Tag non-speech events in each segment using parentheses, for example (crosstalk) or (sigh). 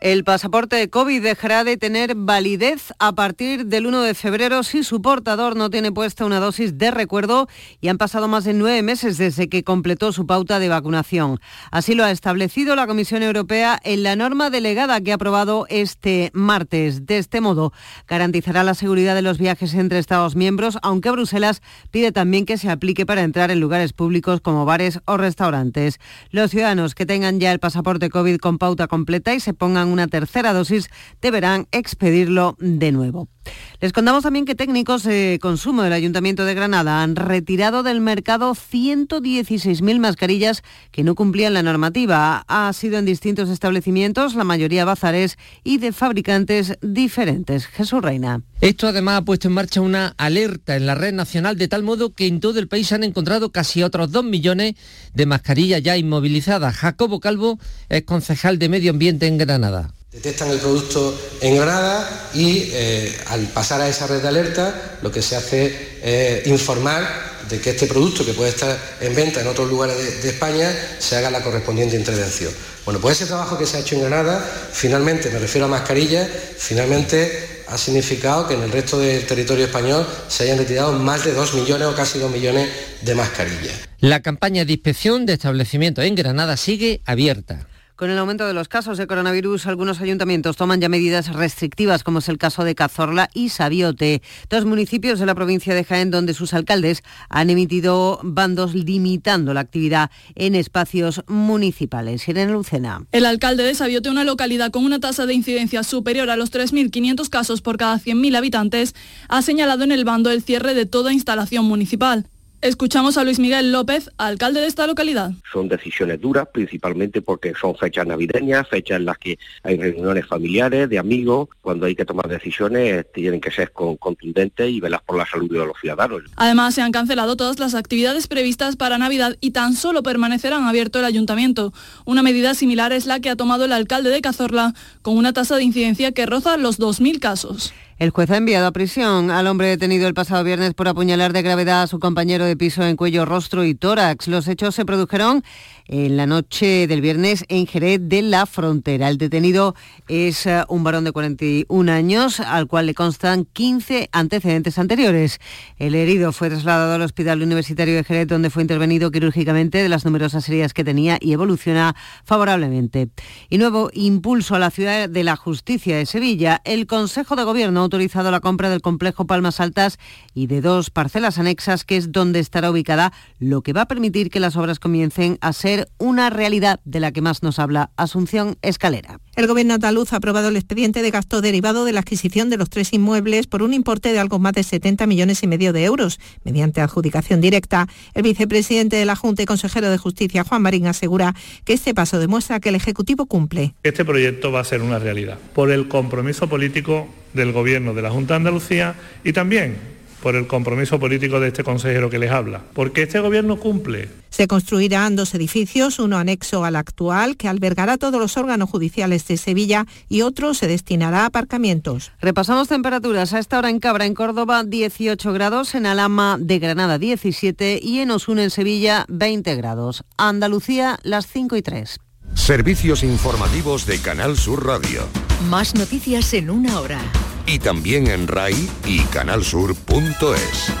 El pasaporte de COVID dejará de tener validez a partir del 1 de febrero si su portador no tiene puesta una dosis de recuerdo y han pasado más de nueve meses desde que completó su pauta de vacunación. Así lo ha establecido la Comisión Europea en la norma delegada que ha aprobado este martes. De este modo, garantizará la seguridad de los viajes entre Estados miembros, aunque Bruselas pide también que se aplique para entrar en lugares públicos como bares o restaurantes. Los ciudadanos que tengan ya el pasaporte COVID con pauta completa y se pongan una tercera dosis deberán expedirlo de nuevo. Les contamos también que técnicos de consumo del Ayuntamiento de Granada han retirado del mercado 116.000 mascarillas que no cumplían la normativa. Ha sido en distintos establecimientos, la mayoría bazares y de fabricantes diferentes. Jesús Reina. Esto además ha puesto en marcha una alerta en la red nacional de tal modo que en todo el país han encontrado casi otros 2 millones de mascarillas ya inmovilizadas. Jacobo Calvo es concejal de Medio Ambiente en Granada detectan el producto en Granada y eh, al pasar a esa red de alerta lo que se hace es informar de que este producto que puede estar en venta en otros lugares de, España se haga la correspondiente intervención. Bueno, pues ese trabajo que se ha hecho en Granada, finalmente, me refiero a mascarillas, finalmente ha significado que en el resto del territorio español se hayan retirado más de 2 millones o casi 2 millones de mascarillas. La campaña de inspección de establecimientos en Granada sigue abierta. Con el aumento de los casos de coronavirus, algunos ayuntamientos toman ya medidas restrictivas, como es el caso de Cazorla y Sabiote, dos municipios de la provincia de Jaén donde sus alcaldes han emitido bandos limitando la actividad en espacios municipales. Irene Lucena. El alcalde de Sabiote, una localidad con una tasa de incidencia superior a los 3.500 casos por cada 100.000 habitantes, ha señalado en el bando el cierre de toda instalación municipal. Escuchamos a Luis Miguel López, alcalde de esta localidad. Son decisiones duras, principalmente porque son fechas navideñas, fechas en las que hay reuniones familiares, de amigos. Cuando hay que tomar decisiones tienen que ser contundentes y velar por la salud de los ciudadanos. Además, se han cancelado todas las actividades previstas para Navidad y tan solo permanecerán abierto el ayuntamiento. Una medida similar es la que ha tomado el alcalde de Cazorla, con una tasa de incidencia que roza los 2.000 casos. El juez ha enviado a prisión al hombre detenido el pasado viernes por apuñalar de gravedad a su compañero de piso en cuello, rostro y tórax. Los hechos se produjeron en la noche del viernes en Jerez de la Frontera. El detenido es eh, un varón de 41 años al cual le constan 15 antecedentes anteriores. El herido fue trasladado al Hospital Universitario de Jerez donde fue intervenido quirúrgicamente de las numerosas heridas que tenía y evoluciona favorablemente. Y nuevo impulso a la ciudad de la justicia de Sevilla. El Consejo de Gobierno ha autorizado la compra del complejo Palmas Altas y de dos parcelas anexas que es donde estará ubicada, lo que va a permitir que las obras comiencen a ser una realidad de la que más nos habla Asunción Escalera. El Gobierno andaluz ha aprobado el expediente de gasto derivado de la adquisición de los tres inmuebles por un importe de algo más de 70 millones y medio de euros, mediante adjudicación directa. El vicepresidente de la Junta y consejero de Justicia, Juan Marín, asegura que este paso demuestra que el Ejecutivo cumple. Este proyecto va a ser una realidad por el compromiso político del Gobierno de la Junta de Andalucía y también por el compromiso político de este consejero que les habla, porque este gobierno cumple. Se construirán dos edificios, uno anexo al actual, que albergará todos los órganos judiciales de Sevilla, y otro se destinará a aparcamientos. Repasamos temperaturas. A esta hora en Cabra, en Córdoba, 18 grados, en Alama de Granada, 17 y en Osuna, en Sevilla, 20 grados. Andalucía, las 5 y 3. Servicios informativos de Canal Sur Radio. Más noticias en una hora y también en RAI y canalsur.es.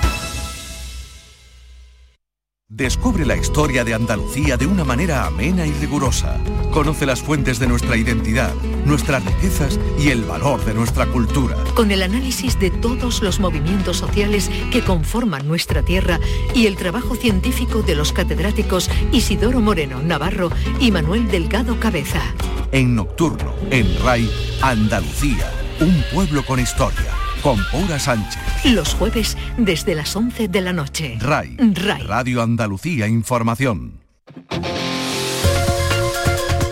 Descubre la historia de Andalucía de una manera amena y rigurosa. Conoce las fuentes de nuestra identidad, nuestras riquezas y el valor de nuestra cultura. Con el análisis de todos los movimientos sociales que conforman nuestra tierra y el trabajo científico de los catedráticos Isidoro Moreno Navarro y Manuel Delgado Cabeza. En Nocturno, en RAI, Andalucía un pueblo con historia. Con Paula Sánchez. Los jueves desde las 11 de la noche. RAI. RAI. Radio Andalucía Información.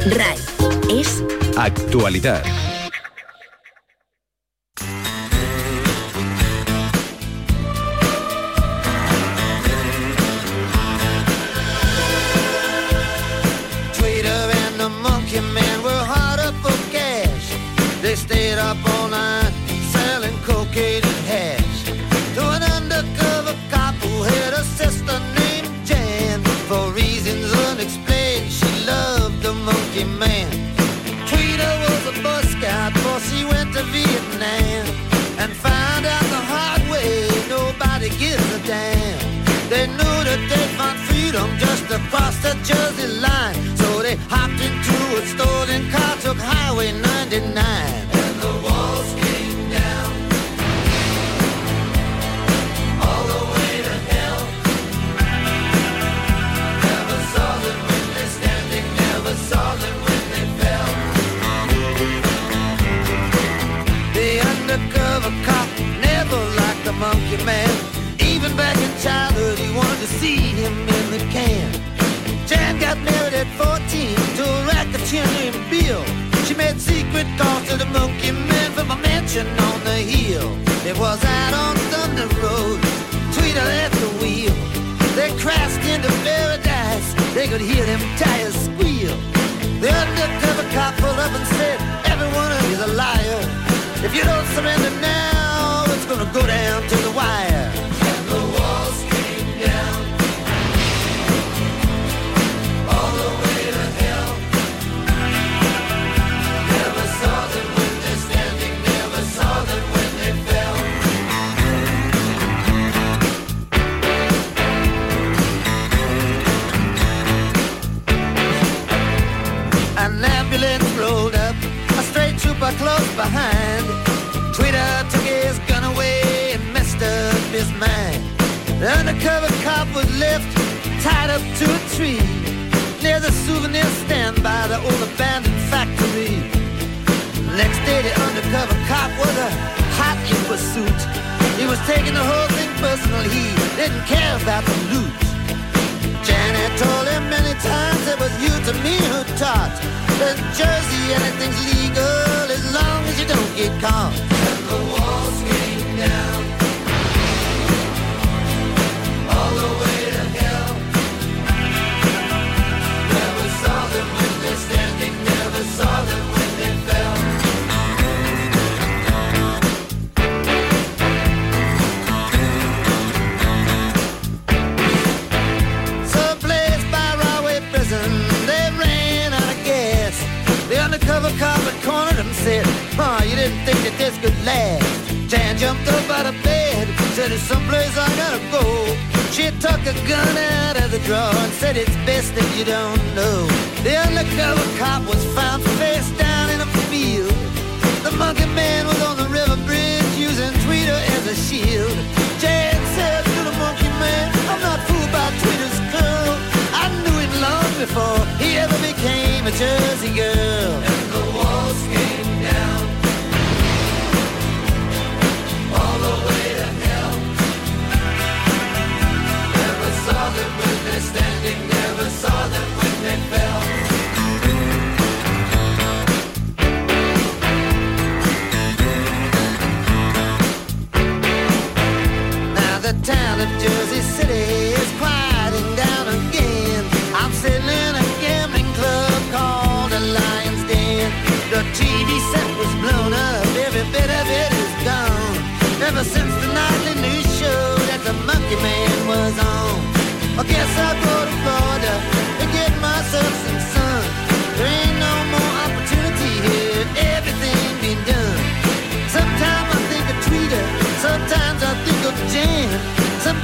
RAI. Es actualidad. Monkey man. Tweeter was a Boy Scout before she went to Vietnam. And found out the hard way, nobody gives a damn. They knew that they'd find freedom just across the Jersey line. So they hopped into a stolen car, took Highway 99. From on the hill. It was out on Thunder Road, Tweeter at the wheel. They crashed into paradise, they could hear them tires squeal. The undercover cop pulled up and said, everyone is a liar. If you don't surrender now, it's gonna go down to the wire. Close behind. Tweeter took his gun away and messed up his mind. The undercover cop was left tied up to a tree near the souvenir stand by the old abandoned factory. Next day, the undercover cop was a hot in pursuit. He was taking the whole thing personal. He didn't care about the loot. Janet told him many times it was you to me who taught Jersey anything's legal as long as you don't get caught. Didn't think that this could last." Jan jumped up out of bed, said, "There's someplace I gotta go." She took a gun out of the drawer and said, "It's best if you don't know." The undercover cop was found face down in a field. The monkey man was on the river bridge using Tweeter as a shield. Jan said to the monkey man, "I'm not fooled by Tweeter's curl. I knew it long before he ever became a Jersey girl." And the walls came town of Jersey City is quieting down again. I'm sitting in a gambling club called the Lion's Den. The TV set was blown up, every bit of it is gone. Ever since the nightly news show that the Monkey Man was on. I guess I'll go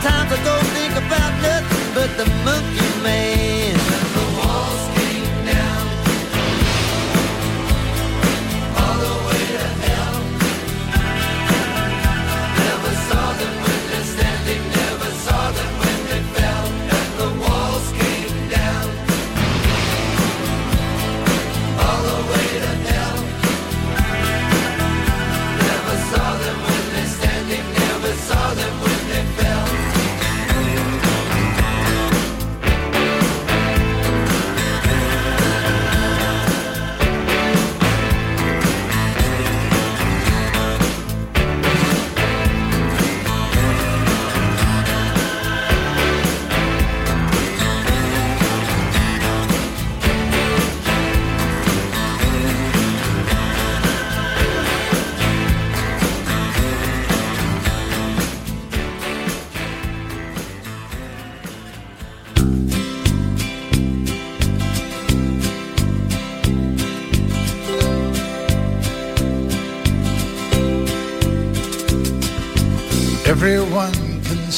Sometimes I don't think about nothing but the monkey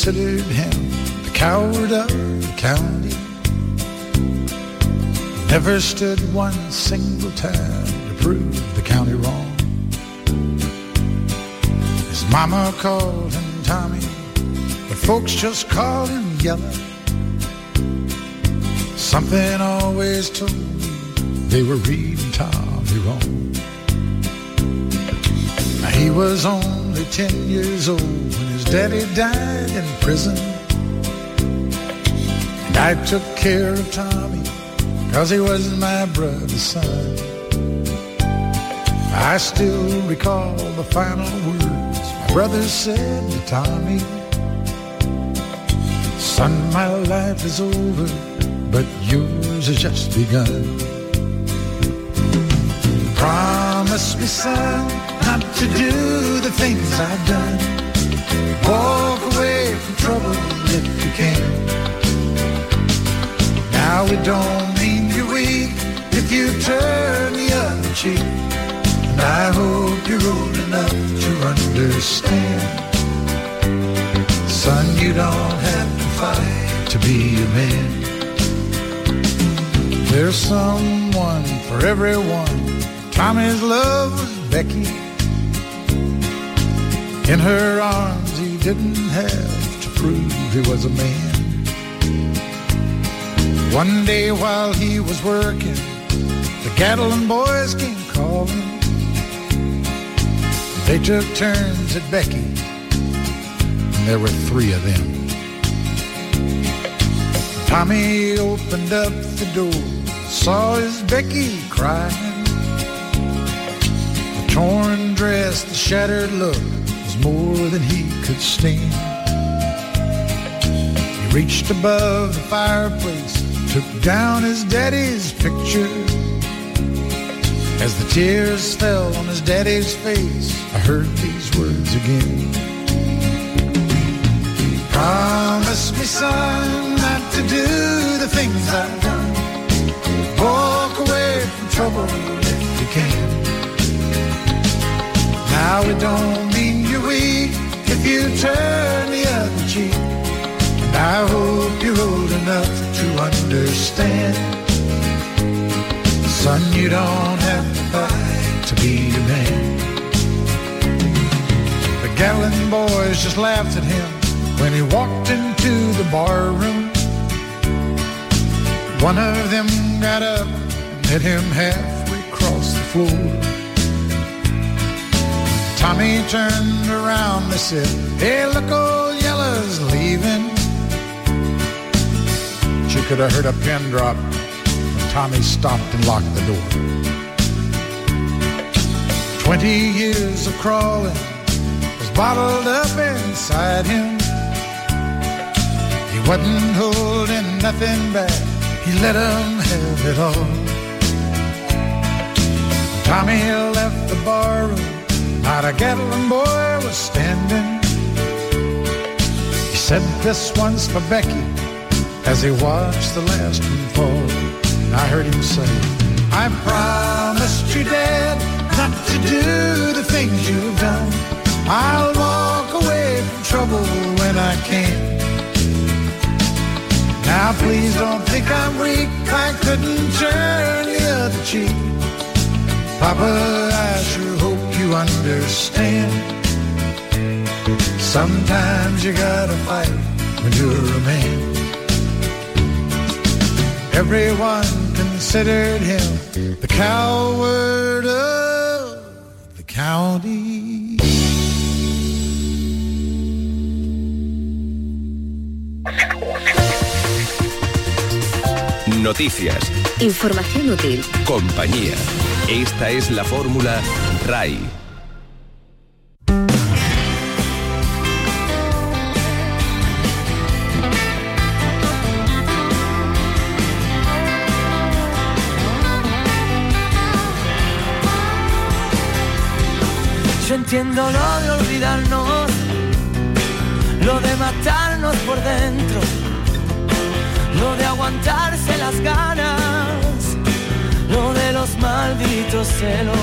considered him the coward of the county. Never stood one single time to prove the county wrong. His mama called him Tommy, but folks just called him Yellow. Something always told me they were reading Tommy wrong. Now, he was only ten years old daddy died in prison. And I took care of Tommy, cause he was my brother's son. I still recall the final words my brother said to Tommy. Son, my life is over, but yours has just begun. Promise me, son, not to do the things I've done. Walk away from trouble if you can. Now it don't mean you're weak if you turn the other cheek. And I hope you're old enough to understand. Son, you don't have to fight to be a man. There's someone for everyone. Tommy's love was Becky. In her arms, he didn't have to prove he was a man. One day while he was working, the cattle and boys came calling. They took turns at Becky, and there were three of them. Tommy opened up the door, saw his Becky crying. The torn dress, the shattered look more than he could stand. He reached above the fireplace, took down his daddy's picture. As the tears fell on his daddy's face, I heard these words again. Promise me, son, not to do the things I've done. Walk away from trouble if you can. Now it don't weak if you turn the other cheek. And I hope you're old enough to understand. Son, you don't have to fight to be a man. The Gatlin boys just laughed at him when he walked into the bar room. One of them got up and met him halfway across the floor. Tommy turned around and said, Hey, look, old Yellow's leaving. She could have heard a pin drop when Tommy stopped and locked the door. Twenty years of crawling was bottled up inside him. He wasn't holding nothing back. He let him have it all. Tommy left the bar room. Not a Gatlin boy was standing. He said this one's for Becky as he watched the last one fall. I heard him say, I promised you, Dad, not to do the things you've done. I'll walk away from trouble when I can. Now please don't think I'm weak. I couldn't turn the other cheek. Papa, I sure hope understand. Sometimes you gotta fight when you're a man. Everyone considered him the coward of the county. Noticias, Información útil. compañía. Esta es la fórmula RAI. entiendo lo de olvidarnos, lo de matarnos por dentro, lo de aguantarse las ganas, lo de los malditos celos,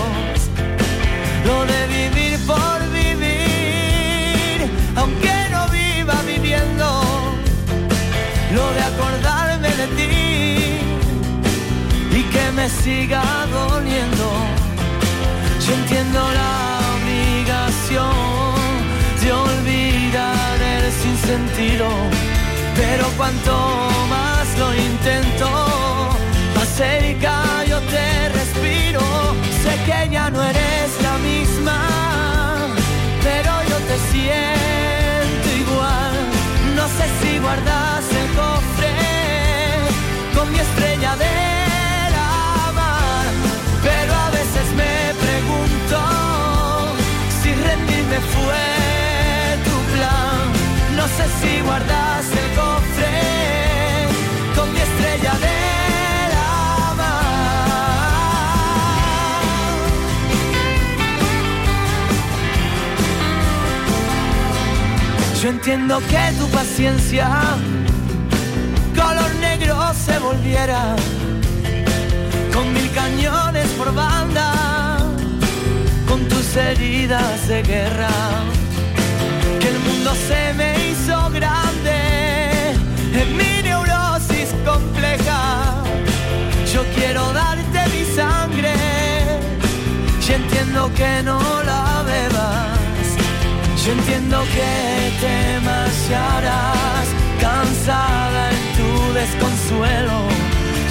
lo de vivir por vivir, aunque no viva viviendo, lo de acordarme de ti y que me siga doliendo. Yo entiendo la de olvidar el sinsentido, pero cuanto más lo intento, más cerca yo te respiro. Sé que ya no eres la misma, pero yo te siento igual. No sé si guardas el cofre con mi estrella de fue tu plan. No sé si guardas el cofre con mi estrella de. Yo entiendo que tu paciencia color negro se volviera con mil cañones por banda, heridas de guerra, que el mundo se me hizo grande en mi neurosis compleja. Yo quiero darte mi sangre y entiendo que no la bebas. Yo entiendo que te marcharás cansada en tu desconsuelo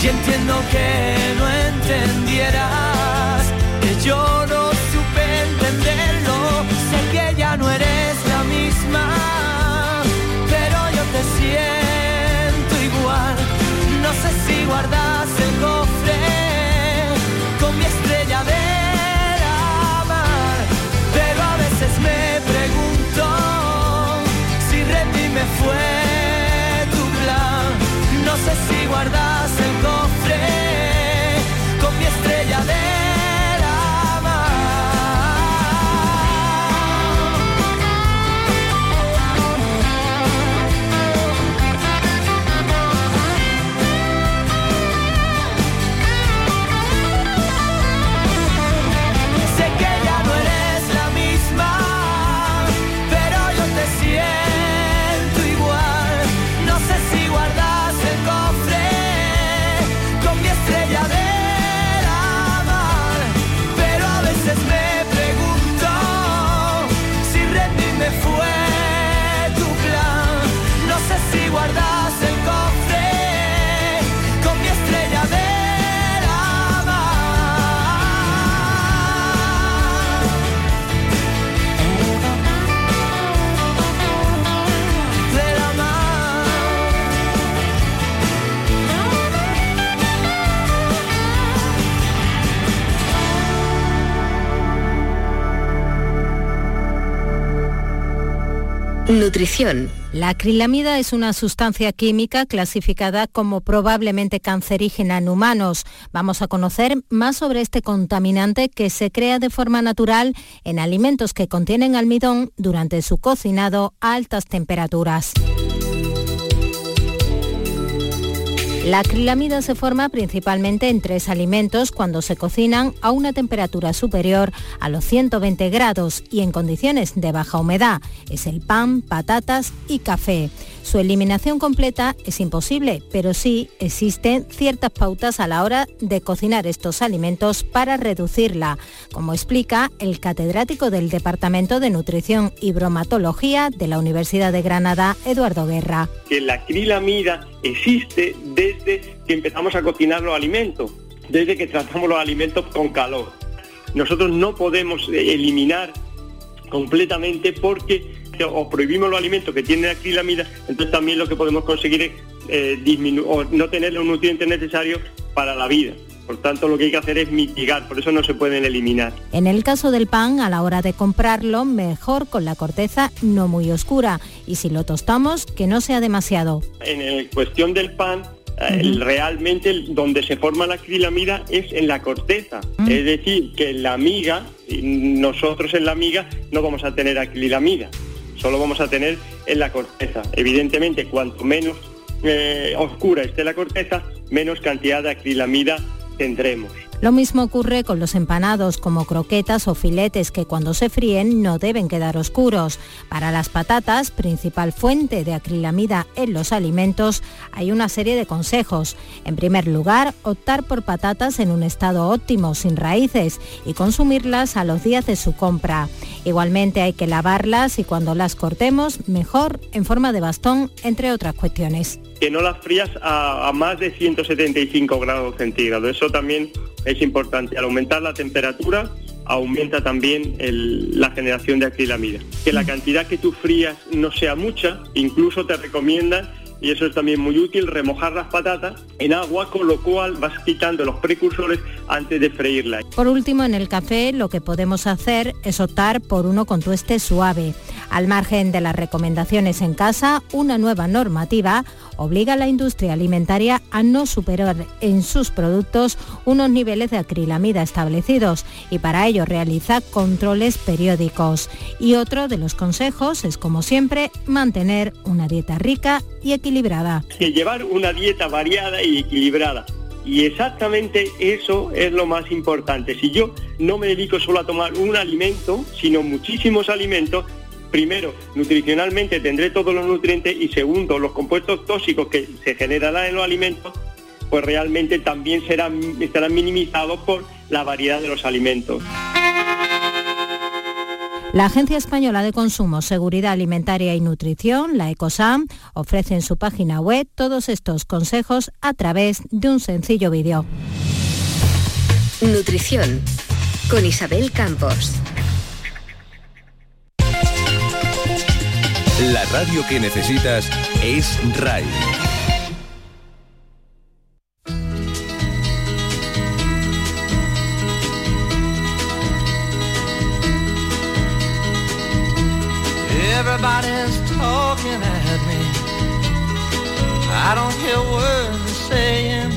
y entiendo que no entendieras Nutrición. La acrilamida es una sustancia química clasificada como probablemente cancerígena en humanos. Vamos a conocer más sobre este contaminante que se crea de forma natural en alimentos que contienen almidón durante su cocinado a altas temperaturas. La acrilamida se forma principalmente en tres alimentos cuando se cocinan a una temperatura superior a los 120 grados y en condiciones de baja humedad. Es el pan, patatas y café. Su eliminación completa es imposible, pero sí existen ciertas pautas a la hora de cocinar estos alimentos para reducirla, como explica el catedrático del Departamento de Nutrición y Bromatología de la Universidad de Granada, Eduardo Guerra. que la acrilamida existe desde que empezamos a cocinar los alimentos, desde que tratamos los alimentos con calor. Nosotros no podemos eh, eliminar completamente porque o prohibimos los alimentos que tienen acrilamida, entonces también lo que podemos conseguir es eh, disminu- o no tener los nutrientes necesarios para la vida. Por tanto, lo que hay que hacer es mitigar, por eso no se pueden eliminar. En el caso del pan, a la hora de comprarlo, mejor con la corteza no muy oscura y si lo tostamos, que no sea demasiado. En el cuestión del pan, eh, el- realmente el- donde se forma la acrilamida es en la corteza. Es decir, que en la miga, nosotros en la miga no vamos a tener acrilamida, solo vamos a tener en la corteza. Evidentemente, cuanto menos eh, oscura esté la corteza, menos cantidad de acrilamida tendremos. Lo mismo ocurre con los empanados como croquetas o filetes que cuando se fríen no deben quedar oscuros. Para las patatas, principal fuente de acrilamida en los alimentos, hay una serie de consejos. En primer lugar, optar por patatas en un estado óptimo, sin raíces, y consumirlas a los días de su compra. Igualmente hay que lavarlas y cuando las cortemos, mejor en forma de bastón, entre otras cuestiones que no las frías a, más de 175 grados centígrados. Eso también es importante. Al aumentar la temperatura, aumenta también la generación de acrilamida. Que la cantidad que tú frías no sea mucha, incluso te recomiendan y eso es también muy útil, remojar las patatas en agua, con lo cual vas quitando los precursores antes de freírla. Por último, en el café lo que podemos hacer es optar por uno con tueste suave. Al margen de las recomendaciones en casa, una nueva normativa obliga a la industria alimentaria a no superar en sus productos unos niveles de acrilamida establecidos y para ello realiza controles periódicos. Y otro de los consejos es, como siempre, mantener una dieta rica y equilibrada. Llevar una dieta variada y equilibrada. Y exactamente eso es lo más importante. Si yo no me dedico solo a tomar un alimento, sino muchísimos alimentos, primero, nutricionalmente tendré todos los nutrientes y segundo, los compuestos tóxicos que se generarán en los alimentos, pues realmente también serán, estarán minimizados por la variedad de los alimentos. La Agencia Española de Consumo, Seguridad Alimentaria y Nutrición, la ECOSAM, ofrece en su página web todos estos consejos a través de un sencillo vídeo. Nutrición con Isabel Campos. La radio que necesitas es RAI. Everybody's talking at me. I don't hear words they're saying,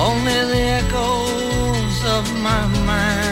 only the echoes of my mind.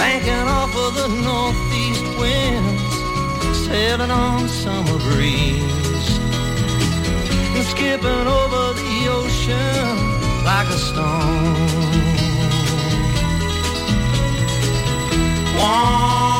Banking off of the northeast winds, sailing on summer breeze. And skipping over the ocean like a stone. I'm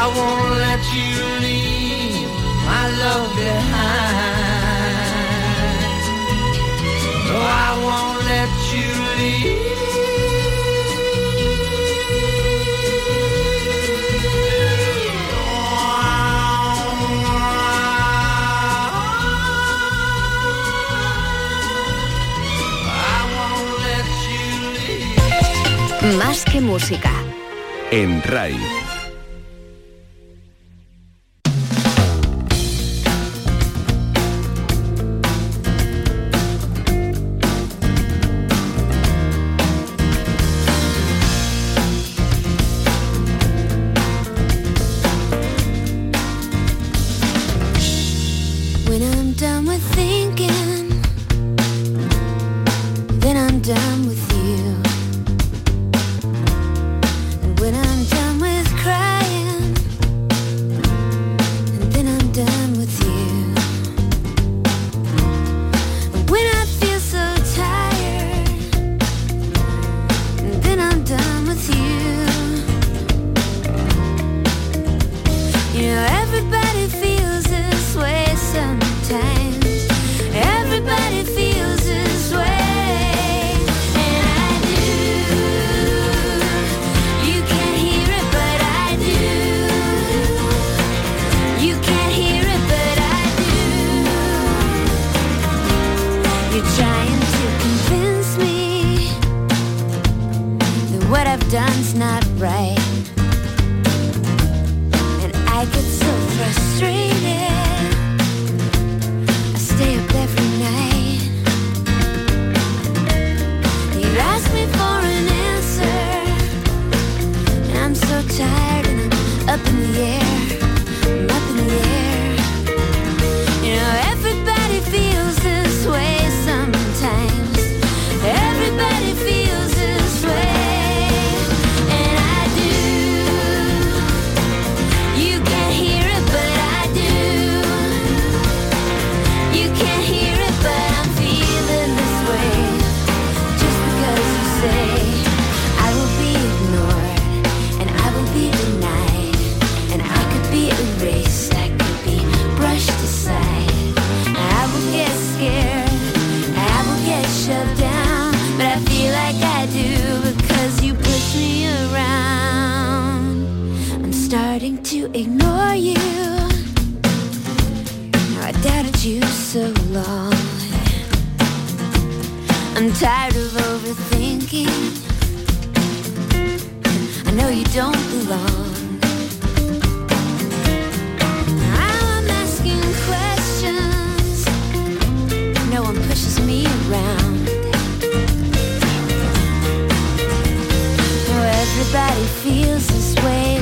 I won't let you leave my love behind. No, I won't let you leave. Más que música. En RAI. up in the air. tired of overthinking. I know you don't belong. Now I'm asking questions. No one pushes me around. Everybody feels this way.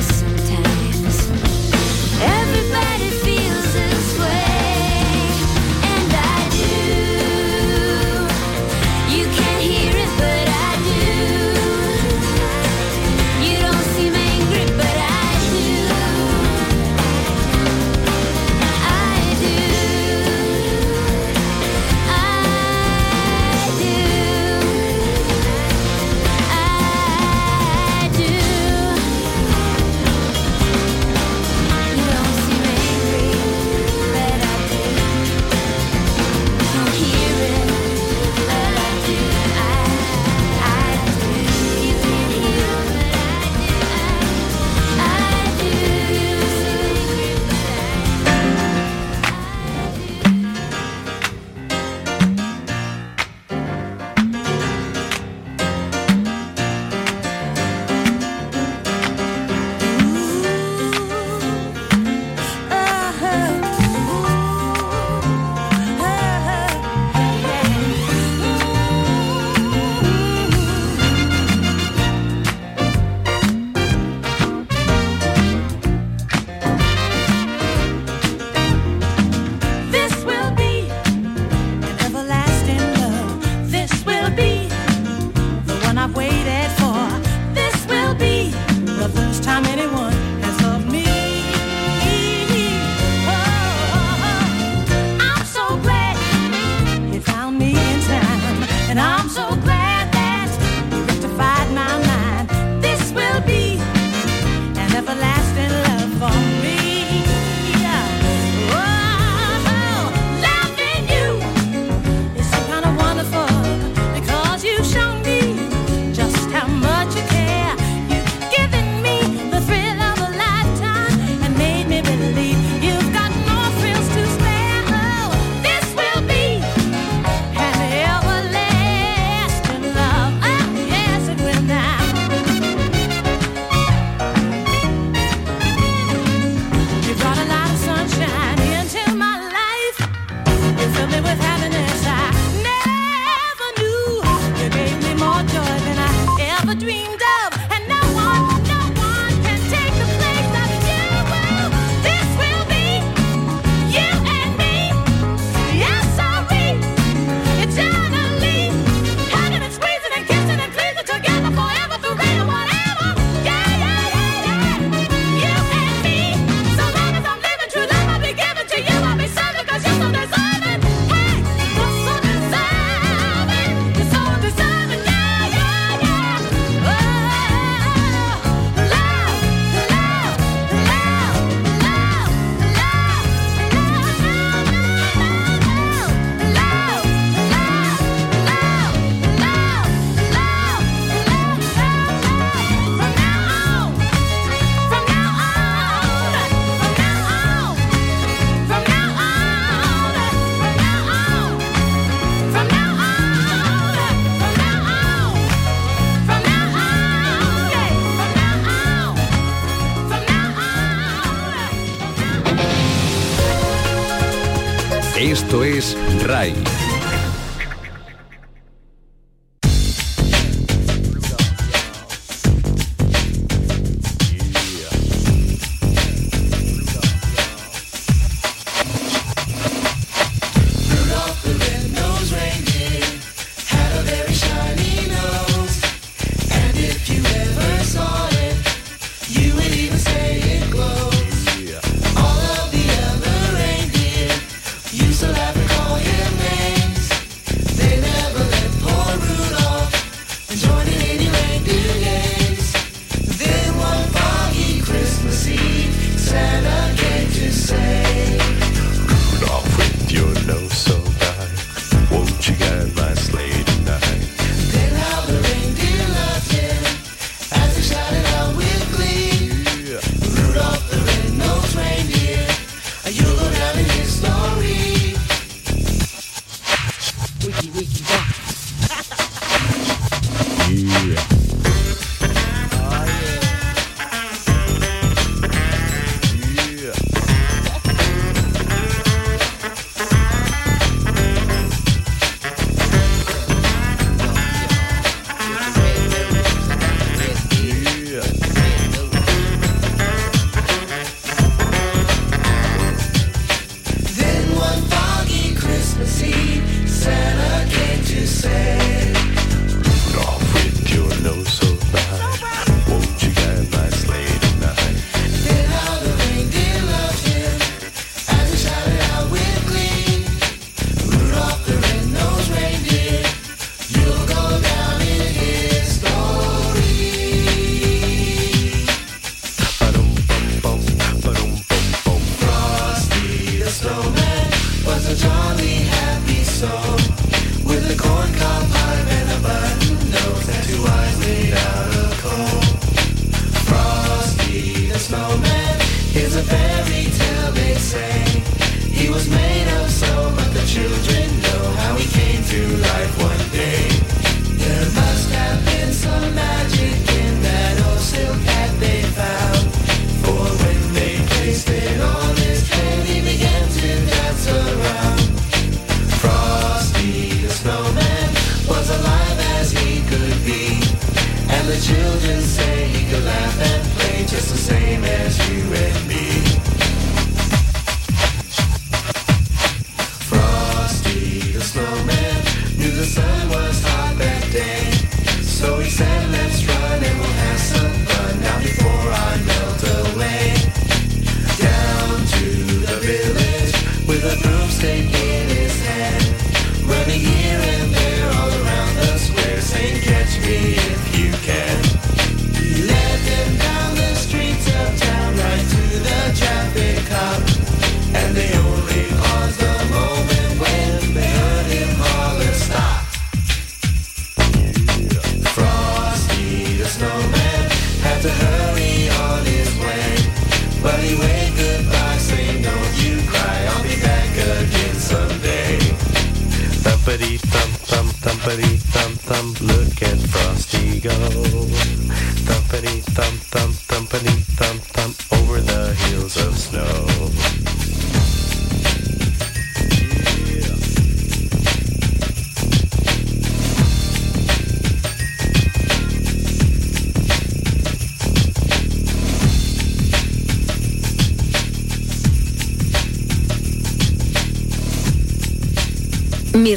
You and me.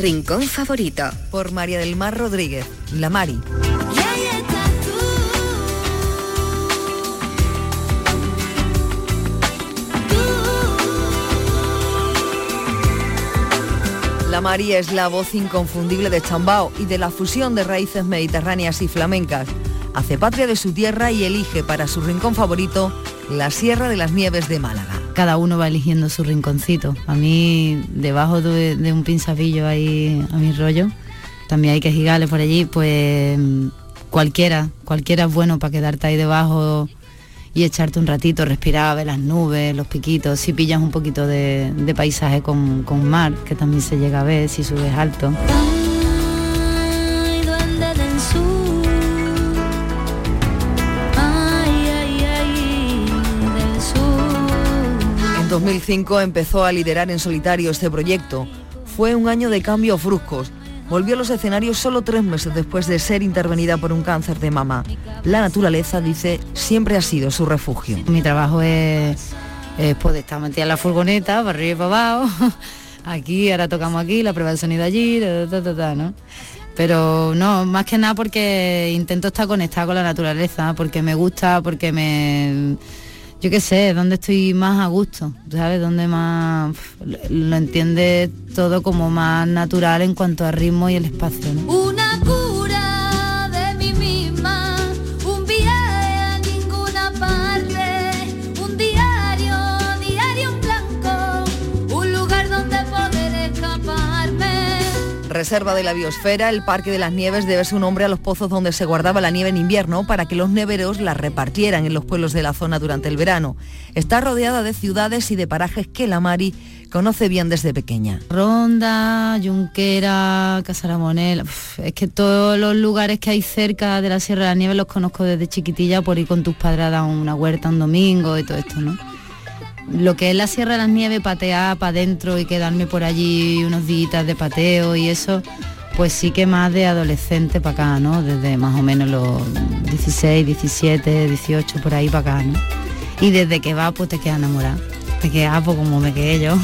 Rincón favorito. Por María del Mar Rodríguez, La Mari. La Mari es la voz inconfundible de Chambao y de la fusión de raíces mediterráneas y flamencas. Hace patria de su tierra y elige para su rincón favorito la Sierra de las Nieves de Málaga. Cada uno va eligiendo su rinconcito. A mí, debajo de, un pinzapillo ahí a mi rollo, también hay que gigales por allí, pues cualquiera, cualquiera es bueno para quedarte ahí debajo y echarte un ratito, respirar, ver las nubes, los piquitos, si pillas un poquito de, paisaje con, mar, que también se llega a ver si subes alto. 2005 empezó a liderar en solitario este proyecto. Fue un año de cambios bruscos. Volvió a los escenarios solo tres meses después de ser intervenida por un cáncer de mama. La naturaleza, dice, siempre ha sido su refugio. Mi trabajo es, es poder estar metida en la furgoneta, para arriba y para abajo. (laughs) Aquí, ahora tocamos aquí, la prueba de sonido allí, ¿no? Pero no, más que nada porque intento estar conectada con la naturaleza, porque me gusta, porque me... Yo qué sé, donde estoy más a gusto, ¿sabes? Donde más lo, entiende todo como más natural en cuanto a ritmo y el espacio, ¿no? Reserva de la biosfera, el Parque de las Nieves debe su nombre a los pozos donde se guardaba la nieve en invierno para que los neveros la repartieran en los pueblos de la zona durante el verano. Está rodeada de ciudades y de parajes que la Mari conoce bien desde pequeña. Ronda, Junquera, Casaramonel, es que todos los lugares que hay cerca de la Sierra de la Nieve los conozco desde chiquitilla por ir con tus padres a una huerta un domingo y todo esto, ¿no? Lo que es la Sierra de las Nieves, patear para adentro y quedarme por allí unos días de pateo y eso, pues sí que más de adolescente para acá, ¿no? Desde más o menos los 16, 17, 18, por ahí para acá, ¿no? Y desde que va, pues te quedas enamorada. Te quedas pues como me quedé yo.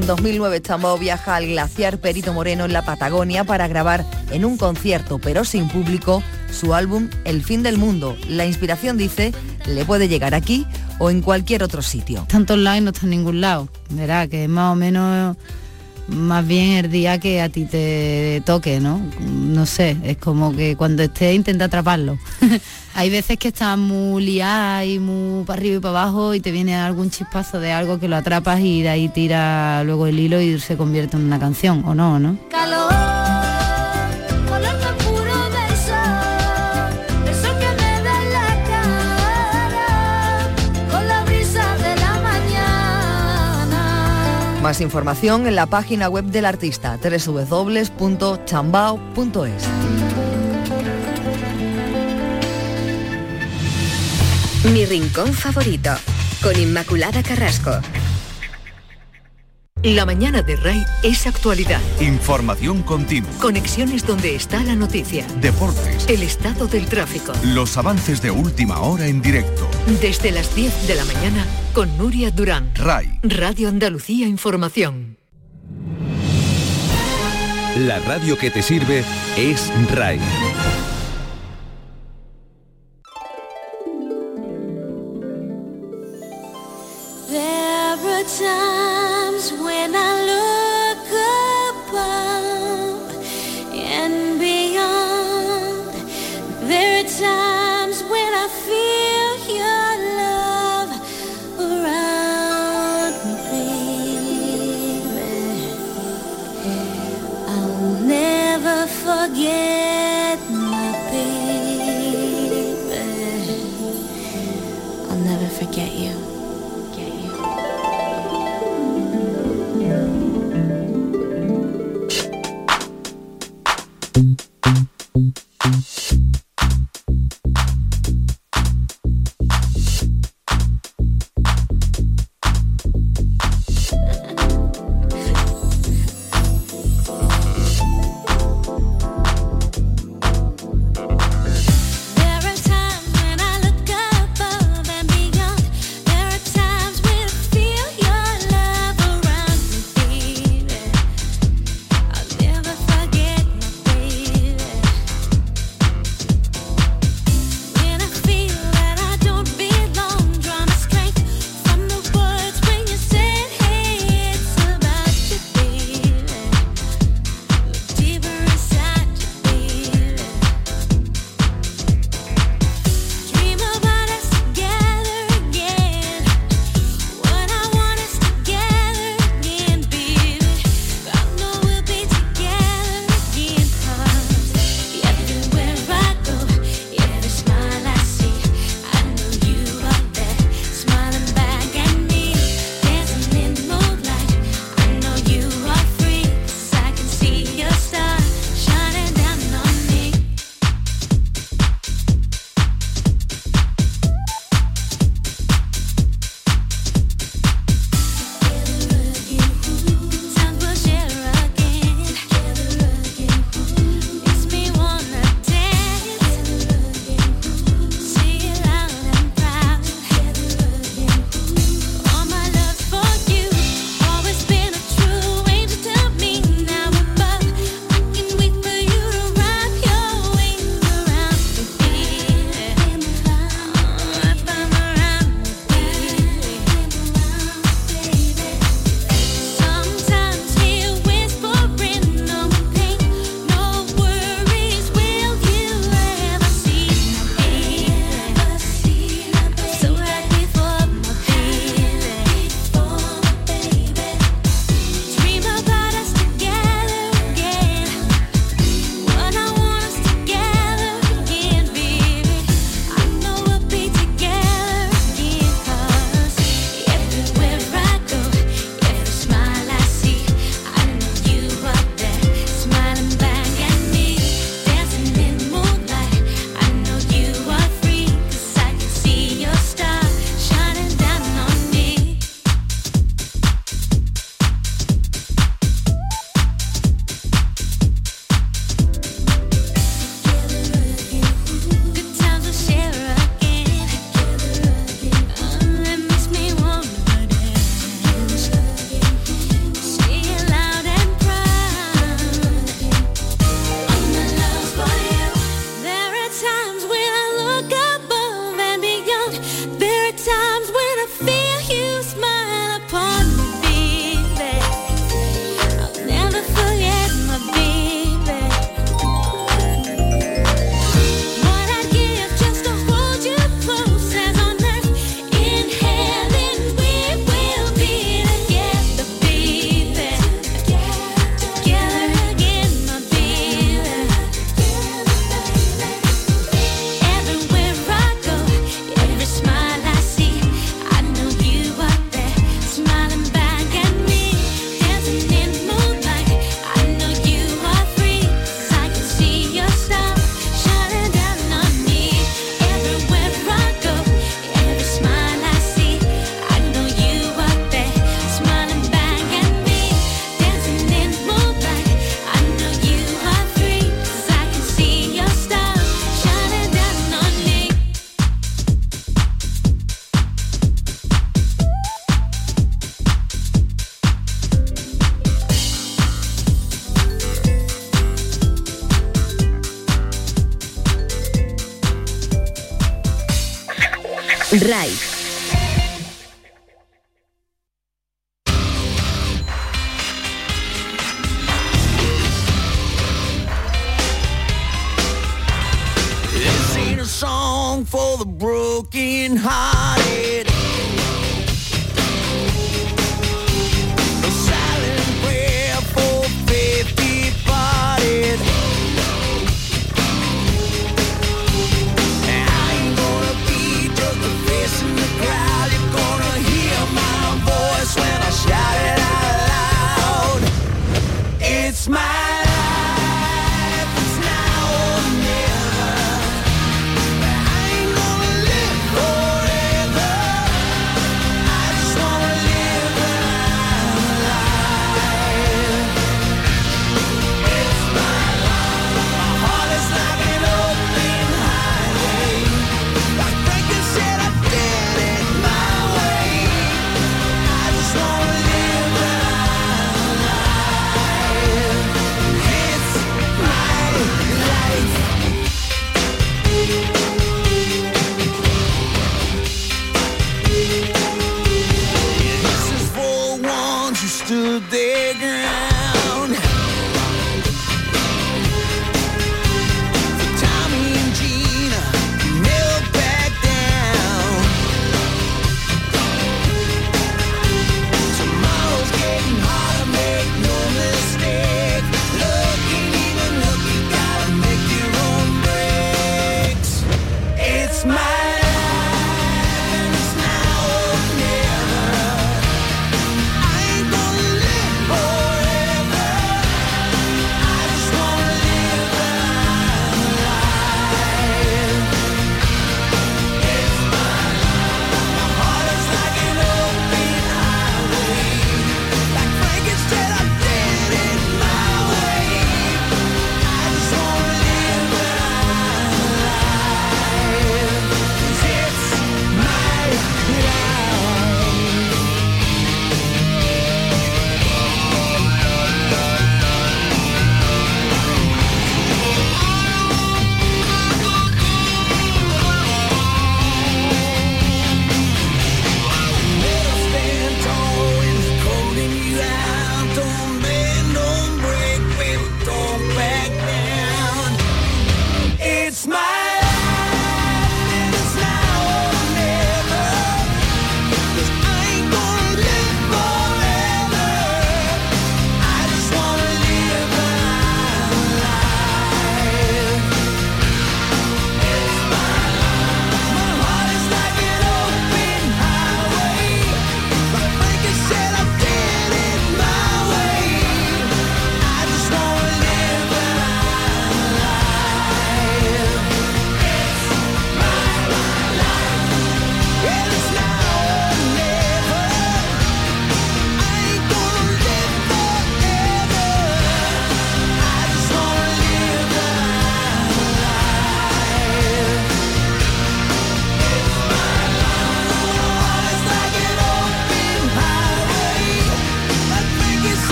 En 2009 Chambao viaja al glaciar Perito Moreno en la Patagonia para grabar en un concierto, pero sin público, su álbum El fin del mundo. La inspiración, dice, le puede llegar aquí o en cualquier otro sitio. Lados y no está en ningún lado. Verá que más o menos más bien el día que a ti te toque, ¿no? No sé, es como que cuando estés intenta atraparlo. (laughs) Hay veces que estás muy liada y muy para arriba y para abajo y te viene algún chispazo de algo que lo atrapas y de ahí tira luego el hilo y se convierte en una canción, ¿o no? ¿no? Calor, Más información en la página web del artista www.chambao.es. Mi rincón favorito, con Inmaculada Carrasco. La mañana de RAI es actualidad. Información continua. Conexiones donde está la noticia. Deportes. El estado del tráfico. Los avances de última hora en directo. Desde las 10 de la mañana con Nuria Durán. RAI. Radio Andalucía Información. La radio que te sirve es RAI. Are times when I look above and beyond. There are times when I feel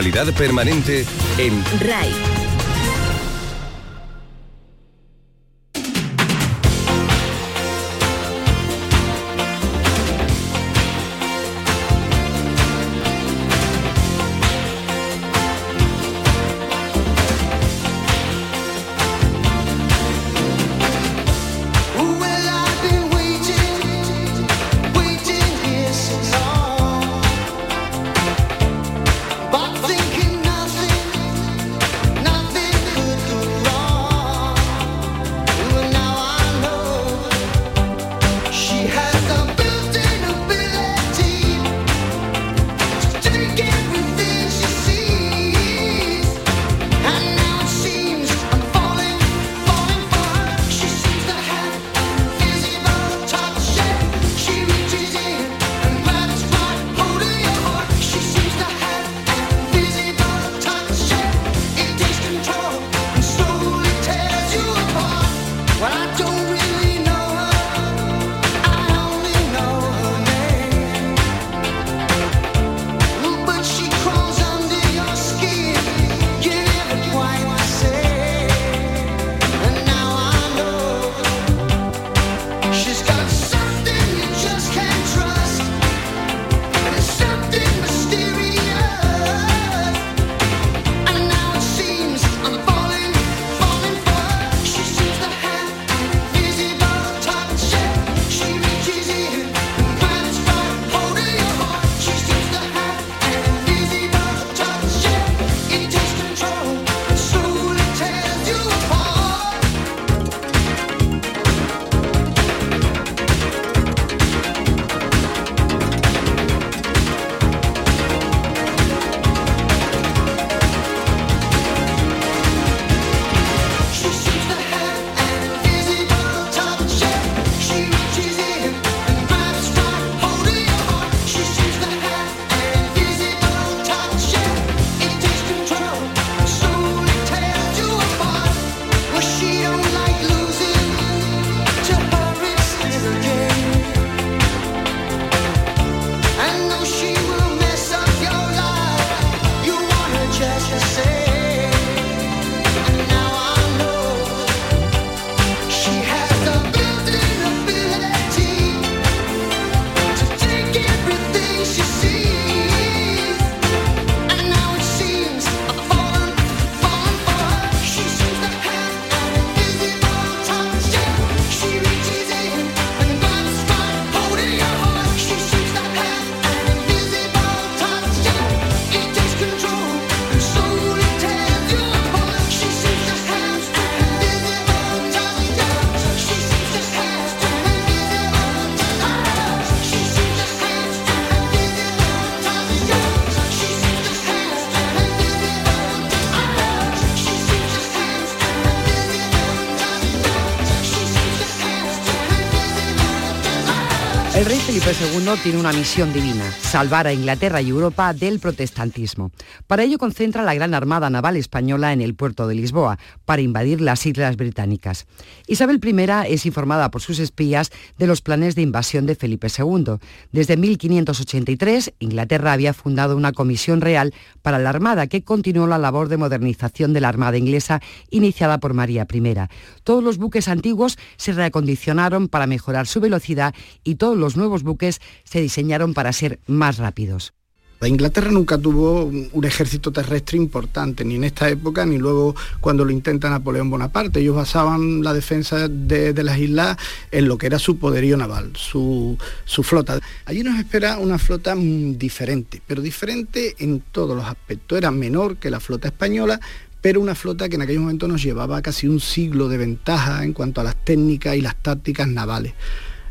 Actualidad permanente en RAI. Tiene una misión divina, salvar a Inglaterra y Europa del protestantismo. Para ello concentra la Gran Armada Naval Española en el puerto de Lisboa, para invadir las Islas Británicas. Isabel I es informada por sus espías de los planes de invasión de Felipe II. Desde 1583, Inglaterra había fundado una comisión real para la Armada que continuó la labor de modernización de la Armada inglesa iniciada por María I. Todos los buques antiguos se reacondicionaron para mejorar su velocidad y todos los nuevos buques se diseñaron para ser más rápidos. La Inglaterra nunca tuvo un ejército terrestre importante, ni en esta época, ni luego cuando lo intenta Napoleón Bonaparte. Ellos basaban la defensa de, de las islas en lo que era su poderío naval, su, su flota. Allí nos espera una flota mm, diferente, pero diferente en todos los aspectos. Era menor que la flota española, pero una flota que en aquel momento nos llevaba casi un siglo de ventaja en cuanto a las técnicas y las tácticas navales.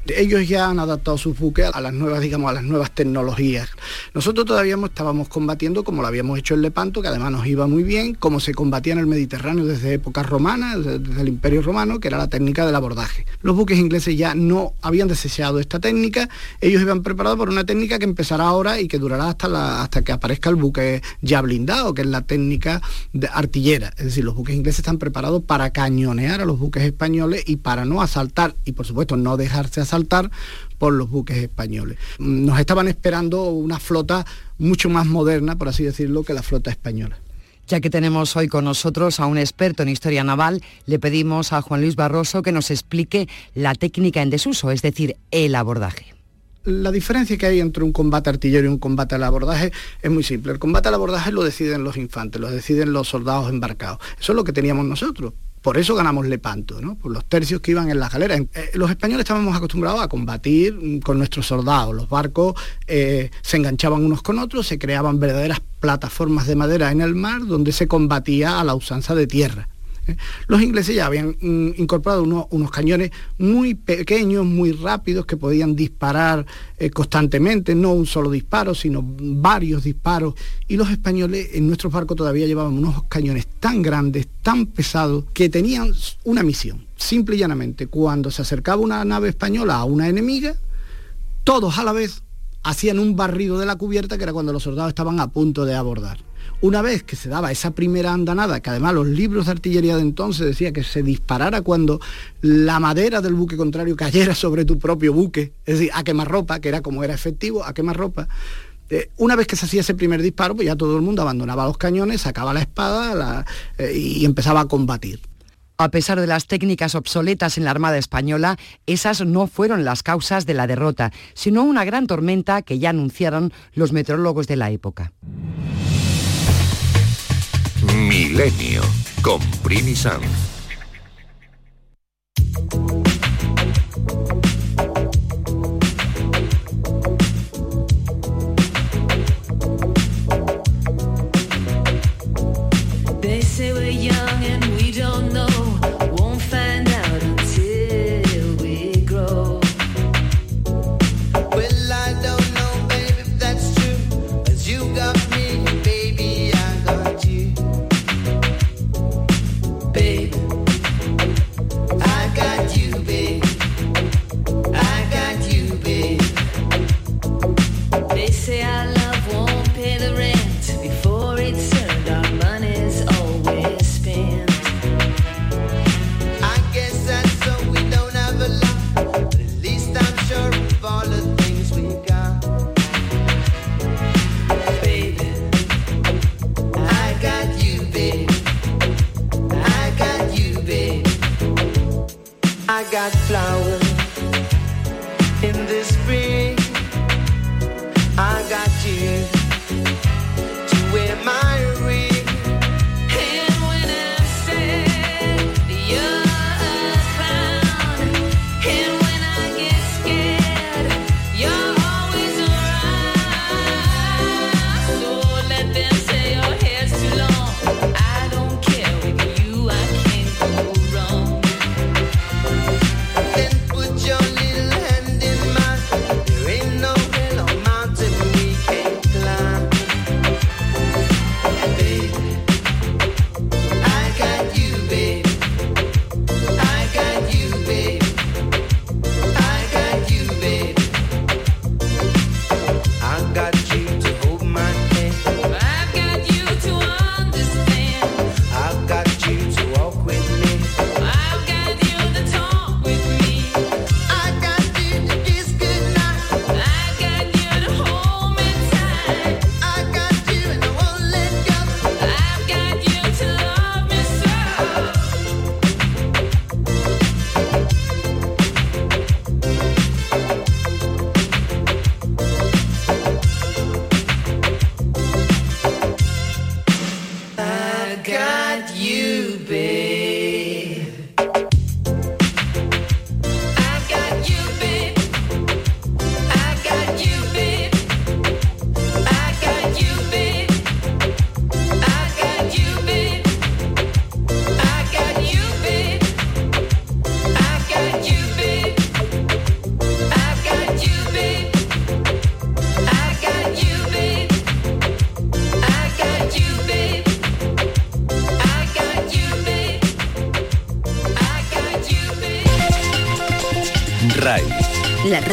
Ellos ya han adaptado sus buques a las nuevas, digamos, a las nuevas tecnologías. Nosotros todavía estábamos combatiendo como lo habíamos hecho en Lepanto, que además nos iba muy bien, como se combatía en el Mediterráneo desde épocas romanas, desde el Imperio Romano, que era la técnica del abordaje. Los buques ingleses ya no habían desechado esta técnica, ellos iban preparados por una técnica que empezará ahora y que durará hasta, la, hasta que aparezca el buque ya blindado, que es la técnica de artillera. Es decir, los buques ingleses están preparados para cañonear a los buques españoles y para no asaltar y por supuesto no dejarse asaltar por los buques españoles. Nos estaban esperando una flota mucho más moderna, por así decirlo, que la flota española. Ya que tenemos hoy con nosotros a un experto en historia naval, le pedimos a Juan Luis Barroso que nos explique la técnica en desuso, es decir, el abordaje. La diferencia que hay entre un combate artillero y un combate al abordaje es muy simple. El combate al abordaje lo deciden los infantes, lo deciden los soldados embarcados. Eso es lo que teníamos nosotros. Por eso ganamos Lepanto, ¿no? por los tercios que iban en las galeras. Eh, los españoles estábamos acostumbrados a combatir mm, con nuestros soldados. Los barcos eh, se enganchaban unos con otros, se creaban verdaderas plataformas de madera en el mar donde se combatía a la usanza de tierra. Los ingleses ya habían mm, incorporado unos, cañones muy pequeños, muy rápidos, que podían disparar eh, constantemente, no un solo disparo, sino varios disparos. Y los españoles en nuestros barcos todavía llevaban unos cañones tan grandes, tan pesados, que tenían una misión. Simple y llanamente, cuando se acercaba una nave española a una enemiga, todos a la vez hacían un barrido de la cubierta, que era cuando los soldados estaban a punto de abordar. Una vez que se daba esa primera andanada, que además los libros de artillería de entonces decía que se disparara cuando la madera del buque contrario cayera sobre tu propio buque, es decir, a quemarropa, que era como era efectivo, a quemarropa, eh, una vez que se hacía ese primer disparo, pues ya todo el mundo abandonaba los cañones, sacaba la espada eh, y empezaba a combatir. A pesar de las técnicas obsoletas en la Armada Española, esas no fueron las causas de la derrota, sino una gran tormenta que ya anunciaron los meteorólogos de la época. Milenio con.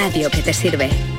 Radio que te sirve.